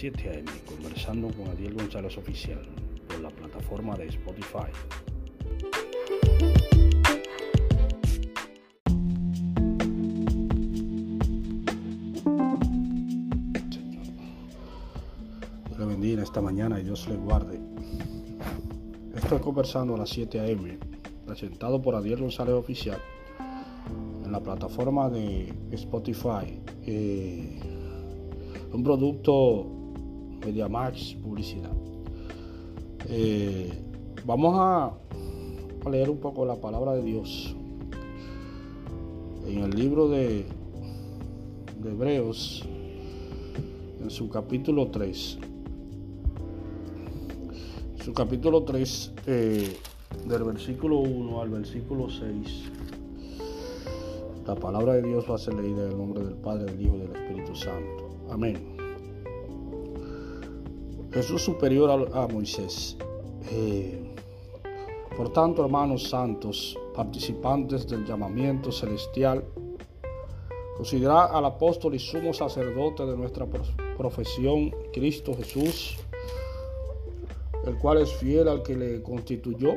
7 a.m. conversando con Adiel González Oficial por la plataforma de Spotify. Dios le bendiga esta mañana y Dios le guarde. Estoy conversando a las 7 a.m. presentado por Adiel González Oficial en la plataforma de Spotify. Eh, un producto MediaMax Publicidad. Eh, vamos a, leer un poco la palabra de Dios en el libro de, Hebreos, en su capítulo 3. Su capítulo 3, eh, del versículo 1 al versículo 6. La palabra de Dios va a ser leída en el nombre del Padre, del Hijo y del Espíritu Santo. Amén. Jesús superior a, Moisés. Eh, por tanto, hermanos santos, participantes del llamamiento celestial, considera al apóstol y sumo sacerdote de nuestra profesión, Cristo Jesús, el cual es fiel al que le constituyó,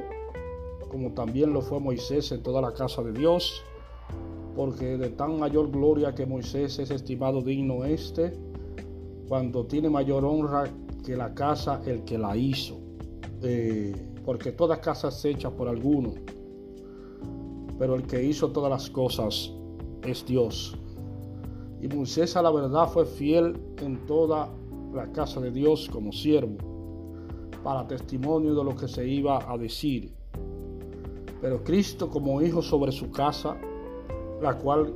como también lo fue Moisés en toda la casa de Dios porque de tan mayor gloria que Moisés es estimado digno este, cuando tiene mayor honra que la casa el que la hizo, eh, porque toda casa es hecha por alguno, pero el que hizo todas las cosas es Dios. Y Moisés a la verdad fue fiel en toda la casa de Dios como siervo, para testimonio de lo que se iba a decir. Pero Cristo como hijo sobre su casa, la cual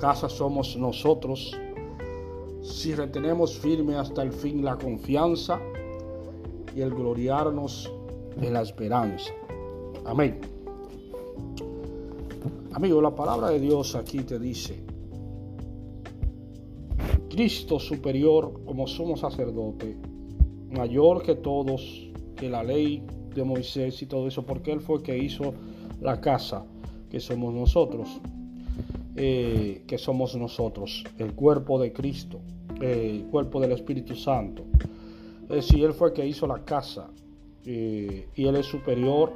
casa somos nosotros, si retenemos firme hasta el fin la confianza y el gloriarnos en la esperanza. Amén. Amigo, la palabra de Dios aquí te dice, Cristo superior como somos sacerdote, mayor que todos, que la ley de Moisés y todo eso, porque Él fue que hizo la casa que somos nosotros. Eh, que somos nosotros, el cuerpo de Cristo, el cuerpo del Espíritu Santo. Es decir, Él fue que hizo la casa eh, y Él es superior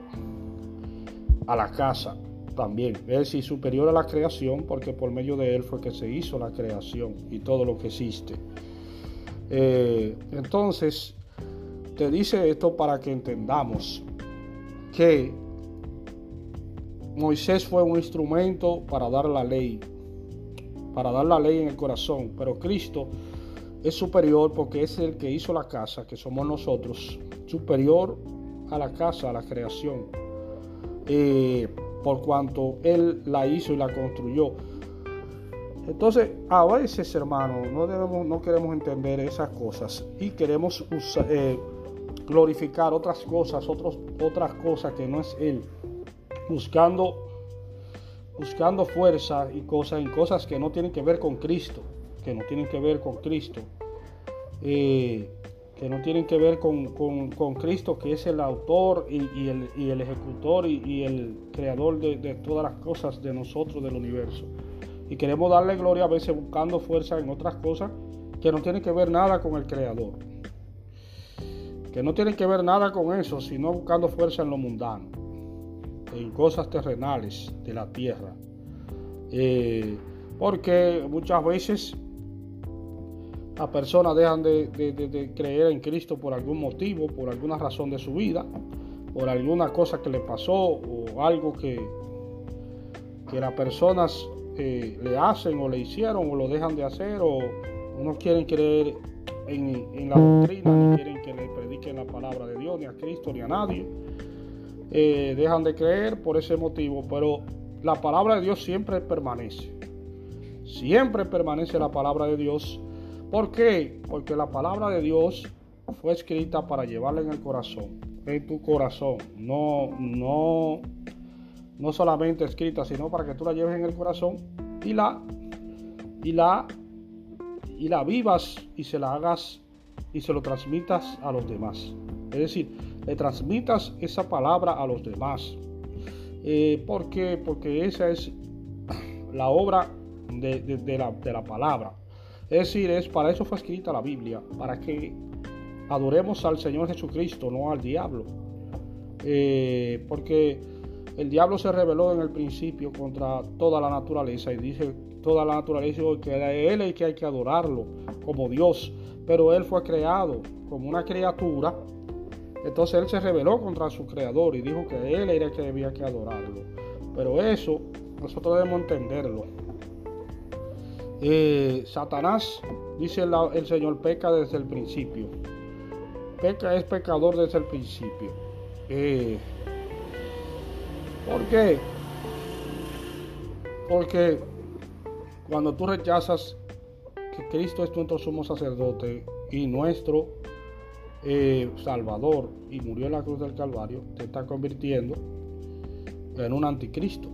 a la casa también. Es decir, superior a la creación porque por medio de Él fue que se hizo la creación y todo lo que existe. Eh, entonces, te dice esto para que entendamos que Moisés fue un instrumento para dar la ley, para dar la ley en el corazón, pero Cristo es superior porque es el que hizo la casa, que somos nosotros, superior a la casa, a la creación, eh, por cuanto Él la hizo y la construyó. Entonces, a veces, hermano, no, debemos, no queremos entender esas cosas y queremos eh, glorificar otras cosas, otras cosas que no es Él buscando, buscando fuerza y cosas en cosas que no tienen que ver con Cristo, que no tienen que ver con Cristo, eh, que no tienen que ver con, Cristo, que es el autor y, el, ejecutor y, el creador de todas las cosas de nosotros, del universo. Y queremos darle gloria a veces buscando fuerza en otras cosas que no tienen que ver nada con el creador. Que no tienen que ver nada con eso, sino buscando fuerza en lo mundano en cosas terrenales de la tierra. Eh, porque muchas veces las personas dejan de, creer en Cristo por algún motivo, por alguna razón de su vida, por alguna cosa que le pasó o algo que, que las personas eh, le hacen o le hicieron o lo dejan de hacer o no quieren creer en, en la doctrina, ni quieren que le prediquen la palabra de Dios, ni a Cristo, ni a nadie. Eh, dejan de creer por ese motivo, pero la palabra de Dios siempre permanece. Siempre permanece la palabra de Dios. ¿Por qué? Porque la palabra de Dios fue escrita para llevarla en el corazón, en tu corazón. No, no, no solamente escrita, sino para que tú la lleves en el corazón y la, y la, y la vivas y se la hagas y se lo transmitas a los demás. Es decir, le transmitas esa palabra a los demás. Eh, ¿Por qué? Porque esa es la obra de, la, palabra. Es decir, es para eso fue escrita la Biblia, para que adoremos al Señor Jesucristo, no al diablo. Eh, porque el diablo se rebeló en el principio contra toda la naturaleza y dice toda la naturaleza que él es que hay que adorarlo como Dios, pero él fue creado como una criatura. Entonces él se rebeló contra su creador y dijo que él era el que debía que adorarlo. Pero eso nosotros debemos entenderlo. Eh, Satanás, dice el, Señor, peca desde el principio. Peca es pecador desde el principio. Eh, ¿Por qué? Porque cuando tú rechazas que Cristo es nuestro sumo sacerdote y nuestro eh, Salvador y murió en la cruz del Calvario, te está convirtiendo en un anticristo.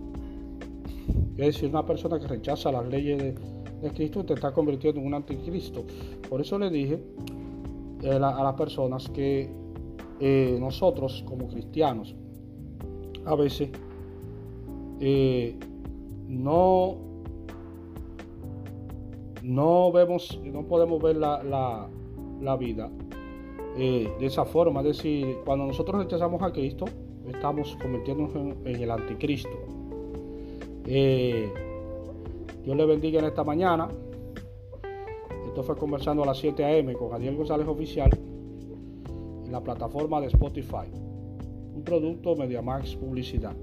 Es decir, una persona que rechaza las leyes de, Cristo te está convirtiendo en un anticristo. Por eso le dije eh, a las personas que eh, nosotros como cristianos a veces no no vemos no podemos ver la, vida de esa forma es decir cuando nosotros rechazamos a Cristo estamos convirtiéndonos en, el anticristo Dios le bendiga en esta mañana. Esto fue conversando a las 7 a.m. con Daniel González Oficial en la plataforma de Spotify. Un producto MediaMax Publicidad.